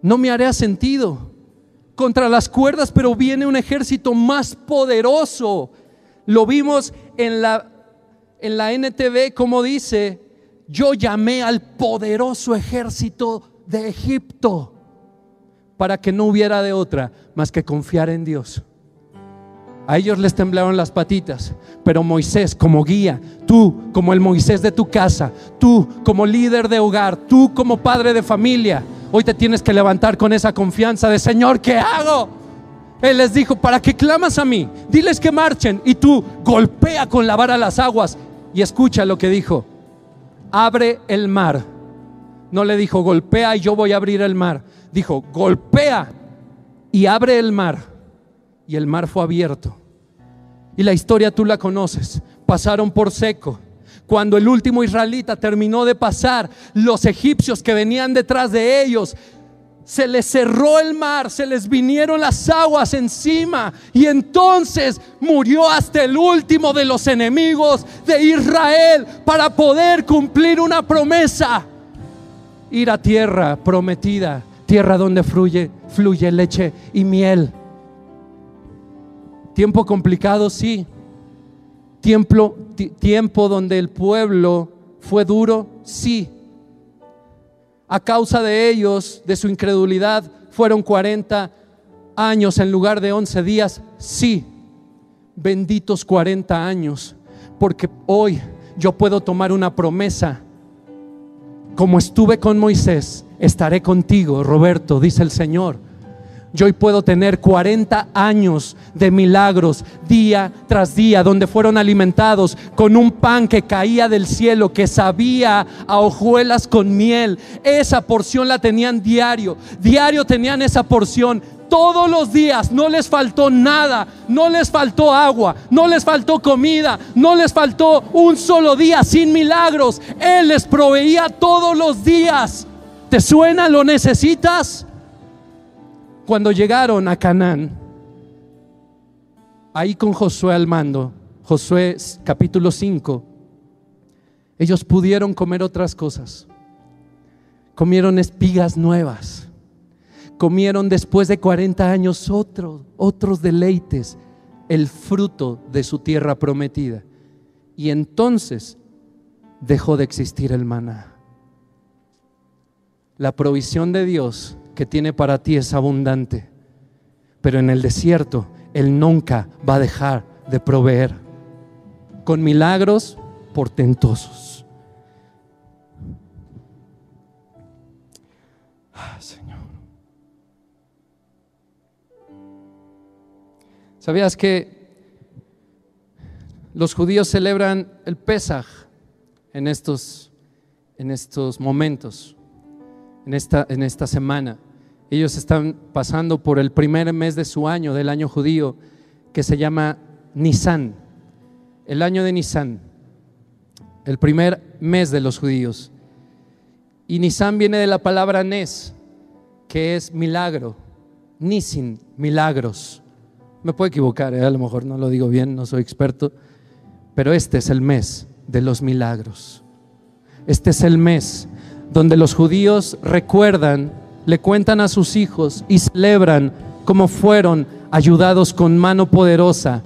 No me haría sentido. Contra las cuerdas, pero viene un ejército más poderoso. Lo vimos en la, en la NTV como dice, yo llamé al poderoso ejército de Egipto para que no hubiera de otra más que confiar en Dios. A ellos les temblaron las patitas, pero Moisés como guía, tú como el Moisés de tu casa, tú como líder de hogar, tú como padre de familia, hoy te tienes que levantar con esa confianza de Señor, ¿qué hago? Él les dijo, ¿para qué clamas a mí? Diles que marchen y tú golpea con la vara las aguas y escucha lo que dijo. Abre el mar. No le dijo, golpea y yo voy a abrir el mar. Dijo, golpea y abre el mar. Y el mar fue abierto. Y la historia tú la conoces. Pasaron por seco. Cuando el último israelita terminó de pasar, los egipcios que venían detrás de ellos se les cerró el mar, se les vinieron las aguas encima y entonces murió hasta el último de los enemigos de Israel para poder cumplir una promesa. Ir a tierra prometida, tierra donde fluye, fluye leche y miel. Tiempo complicado, sí, tiempo, tiempo donde el pueblo fue duro? Sí. A causa de ellos, de su incredulidad, fueron 40 años en lugar de 11 días. Sí. Benditos 40 años. Porque hoy yo puedo tomar una promesa. Como estuve con Moisés, estaré contigo, Roberto, dice el Señor. Yo hoy puedo tener 40 años de milagros día tras día, donde fueron alimentados con un pan que caía del cielo, que sabía a hojuelas con miel. Esa porción la tenían diario. Diario tenían esa porción. Todos los días no les faltó nada, no les faltó agua, no les faltó comida, no les faltó un solo día sin milagros. Él les proveía todos los días. ¿Te suena? ¿Lo necesitas? Cuando llegaron a Canaán, ahí con Josué al mando, Josué capítulo 5, ellos pudieron comer otras cosas. Comieron espigas nuevas. Comieron después de 40 años otros, otros deleites, el fruto de su tierra prometida. Y entonces dejó de existir el maná. La provisión de Dios que tiene para ti es abundante, pero en el desierto Él nunca va a dejar de proveer con milagros portentosos. Ah, Señor. ¿Sabías que los judíos celebran el Pesaj en estos, en estos momentos, en esta, en esta semana? Ellos están pasando por el primer mes de su año, del año judío, que se llama Nisan, el año de Nisan, el primer mes de los judíos. Y Nisan viene de la palabra Nes, que es milagro, Nisin, milagros. Me puedo equivocar, ¿eh? a lo mejor no lo digo bien, no soy experto, pero este es el mes de los milagros. Este es el mes donde los judíos recuerdan le cuentan a sus hijos y celebran cómo fueron ayudados con mano poderosa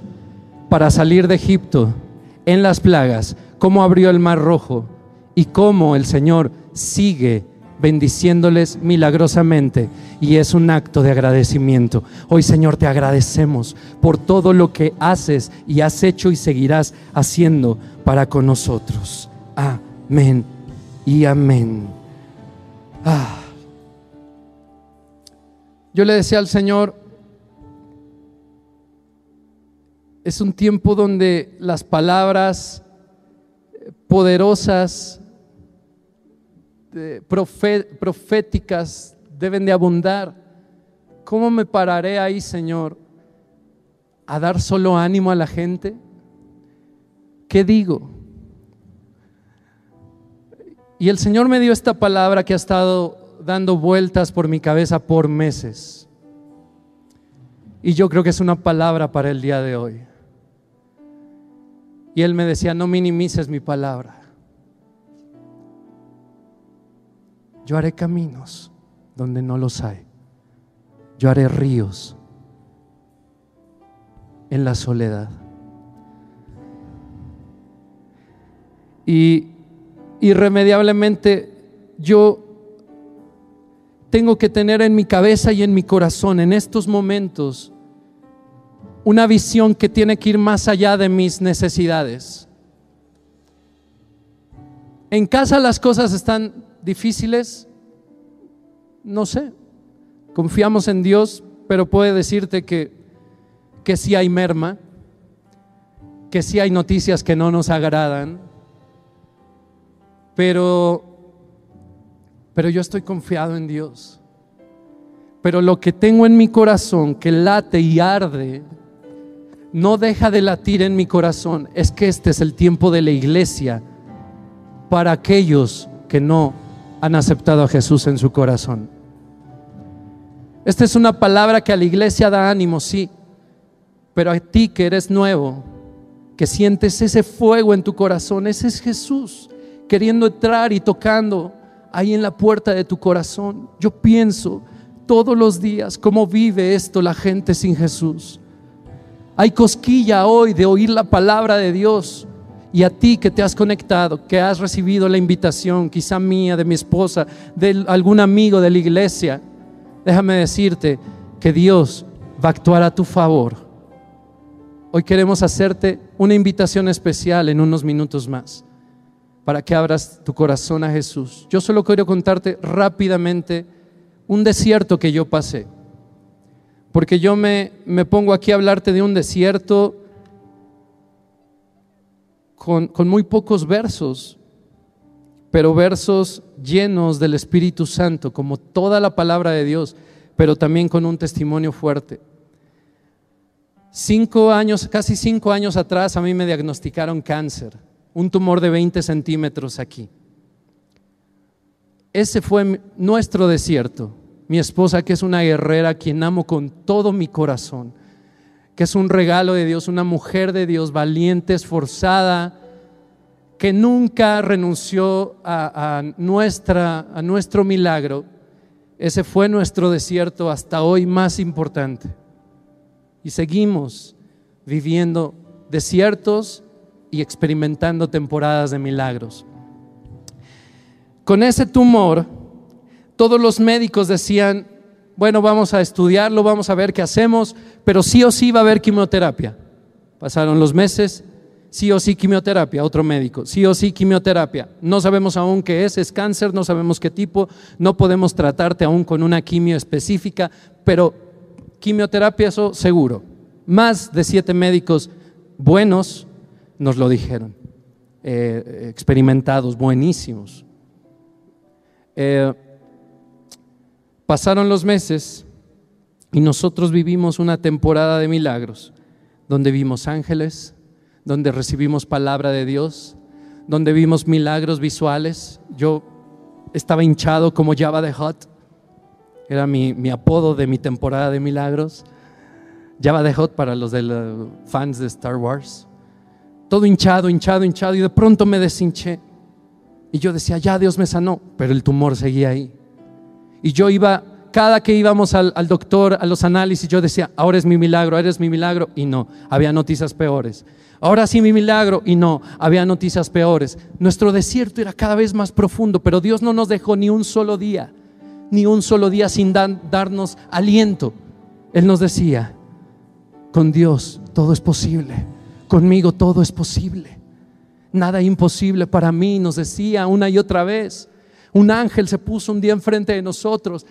para salir de Egipto en las plagas, cómo abrió el mar rojo y cómo el Señor sigue bendiciéndoles milagrosamente y es un acto de agradecimiento. Hoy Señor te agradecemos por todo lo que haces y has hecho y seguirás haciendo para con nosotros. Amén y amén. Ah. Yo le decía al Señor, es un tiempo donde las palabras poderosas, proféticas deben de abundar. ¿Cómo me pararé ahí, Señor? ¿A dar solo ánimo a la gente? ¿Qué digo? Y el Señor me dio esta palabra que ha estado dando vueltas por mi cabeza por meses. Y yo creo que es una palabra para el día de hoy. Y él me decía, no minimices mi palabra. Yo haré caminos donde no los hay. Yo haré ríos en la soledad. Y irremediablemente yo tengo que tener en mi cabeza y en mi corazón en estos momentos una visión que tiene que ir más allá de mis necesidades. En casa las cosas están difíciles, no sé, confiamos en Dios, pero puede decirte que, que sí hay merma, que sí hay noticias que no nos agradan, pero pero yo estoy confiado en Dios. Pero lo que tengo en mi corazón, que late y arde, no deja de latir en mi corazón, es que este es el tiempo de la iglesia para aquellos que no han aceptado a Jesús en su corazón. Esta es una palabra que a la iglesia da ánimo, sí, pero a ti que eres nuevo, que sientes ese fuego en tu corazón, ese es Jesús queriendo entrar y tocando ahí en la puerta de tu corazón. Yo pienso todos los días cómo vive esto la gente sin Jesús. Hay cosquilla hoy de oír la palabra de Dios. Y a ti que te has conectado, que has recibido la invitación, quizá mía, de mi esposa, de algún amigo de la iglesia, déjame decirte que Dios va a actuar a tu favor. Hoy queremos hacerte una invitación especial en unos minutos más para que abras tu corazón a Jesús. Yo solo quiero contarte rápidamente un desierto que yo pasé. Porque yo me, me pongo aquí a hablarte de un desierto con, con muy pocos versos, pero versos llenos del Espíritu Santo, como toda la palabra de Dios, pero también con un testimonio fuerte. Cinco años, casi cinco años atrás, a mí me diagnosticaron cáncer un tumor de 20 centímetros aquí. Ese fue nuestro desierto. Mi esposa, que es una guerrera, quien amo con todo mi corazón, que es un regalo de Dios, una mujer de Dios, valiente, esforzada, que nunca renunció a, nuestra, a nuestro milagro. Ese fue nuestro desierto hasta hoy más importante. Y seguimos viviendo desiertos y experimentando temporadas de milagros. Con ese tumor, todos los médicos decían, bueno, vamos a estudiarlo, vamos a ver qué hacemos, pero sí o sí va a haber quimioterapia. Pasaron los meses, sí o sí quimioterapia, otro médico, sí o sí quimioterapia. No sabemos aún qué es, es cáncer, no sabemos qué tipo, no podemos tratarte aún con una quimio específica, pero quimioterapia eso seguro. Más de siete médicos buenos nos lo dijeron, eh, experimentados, buenísimos. Eh, pasaron los meses y nosotros vivimos una temporada de milagros, donde vimos ángeles, donde recibimos palabra de Dios, donde vimos milagros visuales. Yo estaba hinchado como Java de Hot, era mi, mi apodo de mi temporada de milagros. Java de Hot para los de los fans de Star Wars todo hinchado, hinchado, hinchado, y de pronto me deshinché. Y yo decía, ya Dios me sanó, pero el tumor seguía ahí. Y yo iba, cada que íbamos al, doctor, a los análisis, yo decía, ahora es mi milagro, ahora es mi milagro, y no, había noticias peores. Ahora sí mi milagro, y no, había noticias peores. Nuestro desierto era cada vez más profundo, pero Dios no nos dejó ni un solo día, ni un solo día sin darnos aliento. Él nos decía, con Dios todo es posible. Conmigo todo es posible. Nada imposible para mí, nos decía una y otra vez. Un ángel se puso un día enfrente de nosotros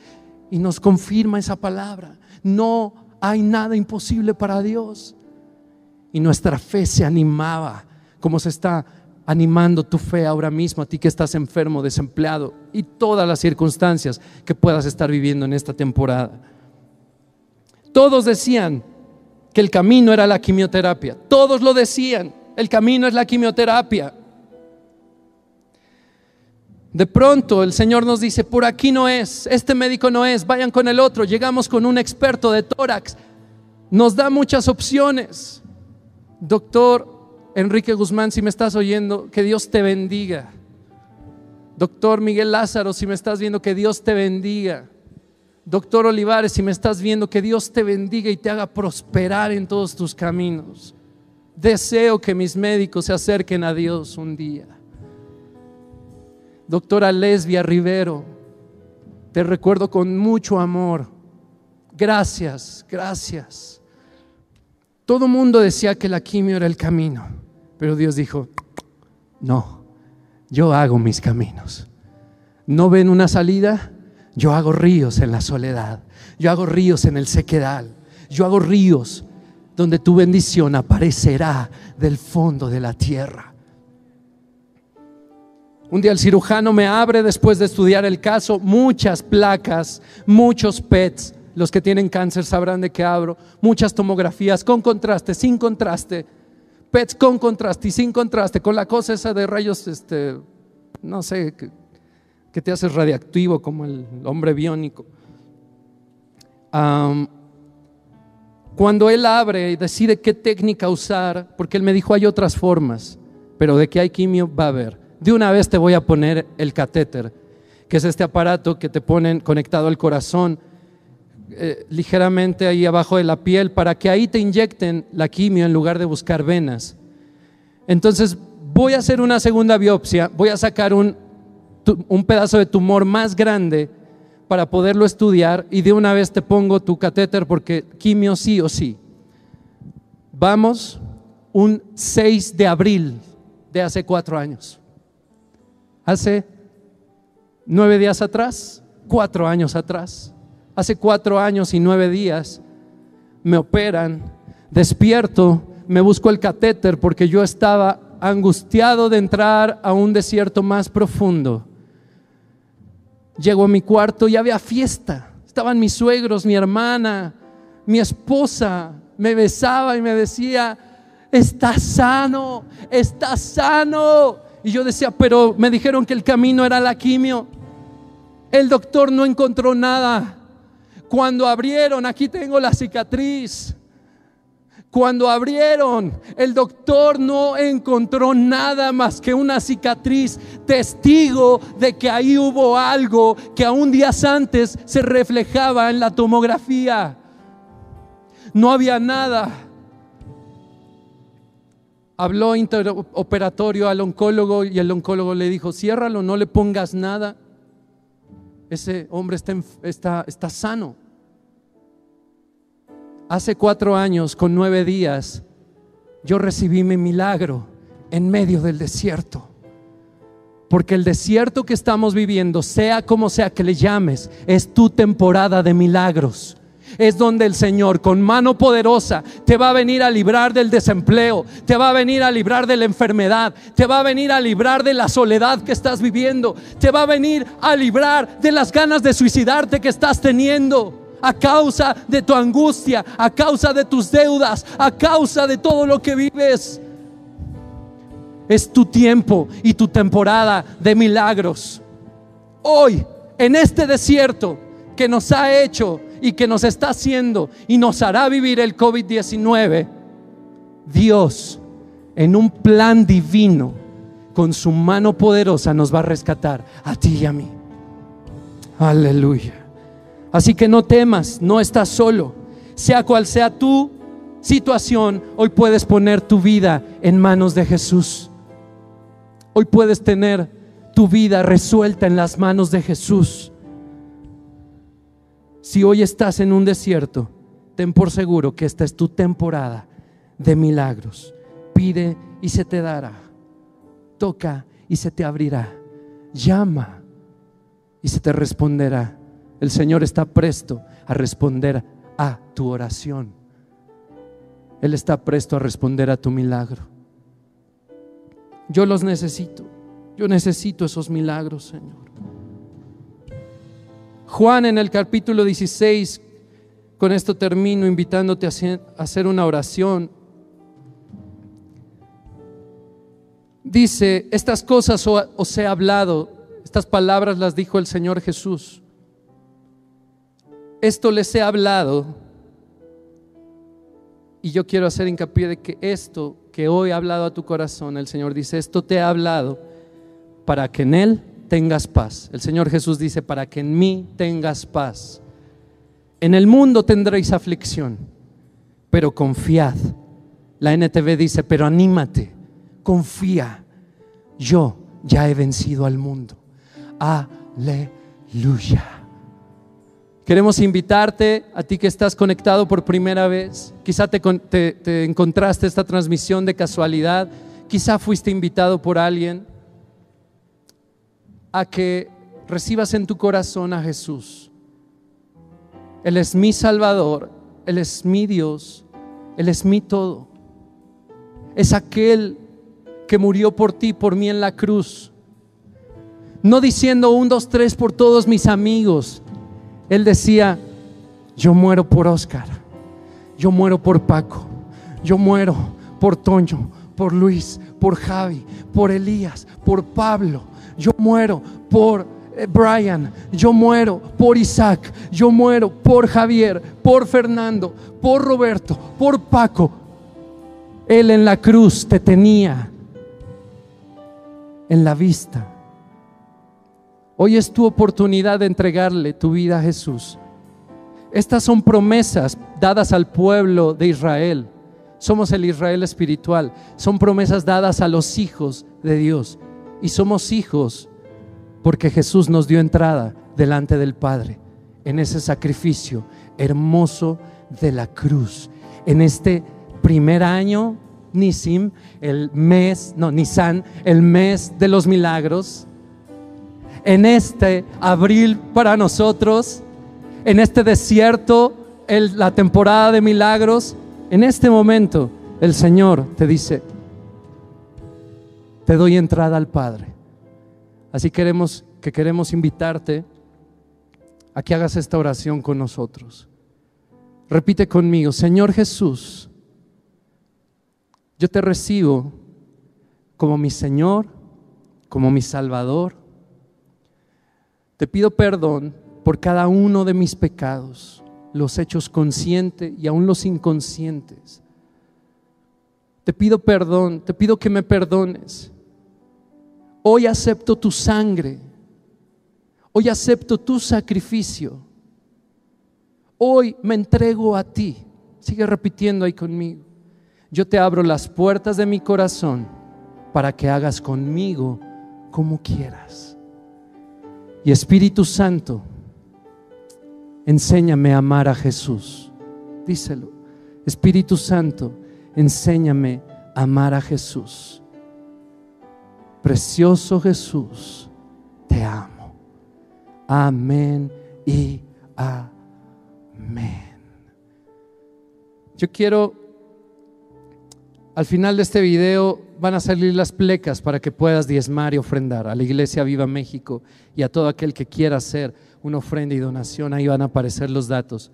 y nos confirma esa palabra. No hay nada imposible para Dios. Y nuestra fe se animaba, como se está animando tu fe ahora mismo, a ti que estás enfermo, desempleado y todas las circunstancias que puedas estar viviendo en esta temporada. Todos decían, que el camino era la quimioterapia. Todos lo decían, el camino es la quimioterapia. De pronto el Señor nos dice, por aquí no es, este médico no es, vayan con el otro. Llegamos con un experto de tórax, nos da muchas opciones. Doctor Enrique Guzmán, si me estás oyendo, que Dios te bendiga. Doctor Miguel Lázaro, si me estás viendo, que Dios te bendiga. Doctor Olivares, si me estás viendo, que Dios te bendiga y te haga prosperar en todos tus caminos. Deseo que mis médicos se acerquen a Dios un día. Doctora Lesbia Rivero, te recuerdo con mucho amor. Gracias, gracias. Todo mundo decía que la quimio era el camino, pero Dios dijo, no, yo hago mis caminos. ¿No ven una salida? Yo hago ríos en la soledad. Yo hago ríos en el sequedal. Yo hago ríos donde tu bendición aparecerá del fondo de la tierra. Un día el cirujano me abre después de estudiar el caso muchas placas, muchos PETs. Los que tienen cáncer sabrán de qué hablo. Muchas tomografías con contraste, sin contraste. PETs con contraste y sin contraste, con la cosa esa de rayos, este, no sé, que te haces radiactivo como el hombre biónico. cuando él abre y decide qué técnica usar, porque él me dijo hay otras formas, pero de que hay quimio va a haber. De una vez te voy a poner el catéter, que es este aparato que te ponen conectado al corazón eh, ligeramente ahí abajo de la piel para que ahí te inyecten la quimio en lugar de buscar venas. Entonces voy a hacer una segunda biopsia, voy a sacar un, un pedazo de tumor más grande para poderlo estudiar y de una vez te pongo tu catéter porque quimio sí o sí. Vamos un 6 de abril de hace cuatro años. Hace nueve días atrás, cuatro años atrás. Hace cuatro años y nueve días me operan, despierto, me busco el catéter porque yo estaba angustiado de entrar a un desierto más profundo. Llego a mi cuarto y había fiesta. Estaban mis suegros, mi hermana, mi esposa. Me besaba y me decía, estás sano, estás sano. Y yo decía, pero me dijeron que el camino era la quimio. El doctor no encontró nada. Cuando abrieron, aquí tengo la cicatriz. Cuando abrieron, el doctor no encontró nada más que una cicatriz, testigo de que ahí hubo algo que aún días antes se reflejaba en la tomografía. No había nada. Habló interoperatorio al oncólogo y el oncólogo le dijo, ciérralo, no le pongas nada. Ese hombre está, está, está sano. Hace cuatro años, con nueve días, yo recibí mi milagro en medio del desierto. Porque el desierto que estamos viviendo, sea como sea que le llames, es tu temporada de milagros. Es donde el Señor con mano poderosa te va a venir a librar del desempleo, te va a venir a librar de la enfermedad, te va a venir a librar de la soledad que estás viviendo, te va a venir a librar de las ganas de suicidarte que estás teniendo a causa de tu angustia, a causa de tus deudas, a causa de todo lo que vives. Es tu tiempo y tu temporada de milagros. Hoy, en este desierto que nos ha hecho y que nos está haciendo y nos hará vivir el COVID-19, Dios, en un plan divino, con su mano poderosa, nos va a rescatar a ti y a mí. Aleluya. Así que no temas, no estás solo. Sea cual sea tu situación, hoy puedes poner tu vida en manos de Jesús. Hoy puedes tener tu vida resuelta en las manos de Jesús. Si hoy estás en un desierto, ten por seguro que esta es tu temporada de milagros. Pide y se te dará. Toca y se te abrirá. Llama y se te responderá. El Señor está presto a responder a tu oración. Él está presto a responder a tu milagro. Yo los necesito. Yo necesito esos milagros, Señor. Juan en el capítulo 16, con esto termino invitándote a hacer una oración. Dice, estas cosas os he hablado, estas palabras las dijo el Señor Jesús esto les he hablado y yo quiero hacer hincapié de que esto que hoy ha hablado a tu corazón, el Señor dice, esto te he hablado para que en Él tengas paz. El Señor Jesús dice, para que en mí tengas paz. En el mundo tendréis aflicción, pero confiad. La NTV dice, pero anímate, confía. Yo ya he vencido al mundo. Aleluya. Queremos invitarte a ti que estás conectado por primera vez. Quizá te, encontraste esta transmisión de casualidad. Quizá fuiste invitado por alguien a que recibas en tu corazón a Jesús. Él es mi Salvador, Él es mi Dios, Él es mi todo. Es aquel que murió por ti, por mí en la cruz. No diciendo un, dos, tres por todos mis amigos, él decía, yo muero por Oscar, yo muero por Paco, yo muero por Toño, por Luis, por Javi, por Elías, por Pablo, yo muero por eh, Brian, yo muero por Isaac, yo muero por Javier, por Fernando, por Roberto, por Paco. Él en la cruz te tenía en la vista. Hoy es tu oportunidad de entregarle tu vida a Jesús. Estas son promesas dadas al pueblo de Israel. Somos el Israel espiritual. Son promesas dadas a los hijos de Dios. Y somos hijos porque Jesús nos dio entrada delante del Padre en ese sacrificio hermoso de la cruz. En este primer año, Nisim, el mes, no, Nisan, el mes de los milagros. En este abril para nosotros, en este desierto, la temporada de milagros, en este momento el Señor te dice, te doy entrada al Padre. Así queremos que queremos invitarte a que hagas esta oración con nosotros. Repite conmigo, Señor Jesús, yo te recibo como mi Señor, como mi Salvador. Te pido perdón por cada uno de mis pecados, los hechos conscientes y aún los inconscientes. Te pido perdón, te pido que me perdones. Hoy acepto tu sangre Hoy acepto tu sacrificio. Hoy me entrego a ti. Sigue repitiendo ahí conmigo. Yo te abro las puertas de mi corazón para que hagas conmigo como quieras. Y Espíritu Santo, enséñame a amar a Jesús. Díselo. Espíritu Santo, enséñame a amar a Jesús. Precioso Jesús, te amo. Amén y amén. Yo quiero, al final de este video van a salir las plecas para que puedas diezmar y ofrendar a la Iglesia Viva México y a todo aquel que quiera hacer una ofrenda y donación. Ahí van a aparecer los datos.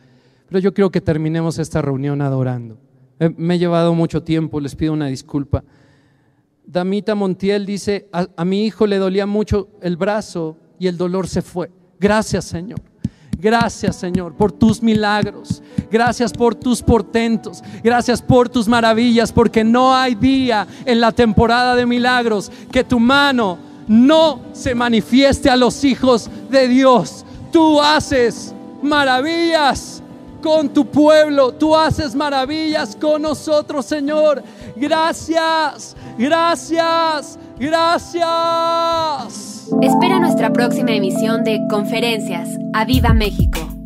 Pero yo quiero que terminemos esta reunión adorando. Eh, me he llevado mucho tiempo, les pido una disculpa. Damita Montiel dice, a mi hijo le dolía mucho el brazo y el dolor se fue. Gracias Señor. Gracias Señor por tus milagros. Gracias por tus portentos. Gracias por tus maravillas. Porque no hay día en la temporada de milagros que tu mano no se manifieste a los hijos de Dios. Tú haces maravillas con tu pueblo. Tú haces maravillas con nosotros Señor. Gracias. Gracias. Gracias. Espera nuestra próxima emisión de Conferencias. ¡A Viva México!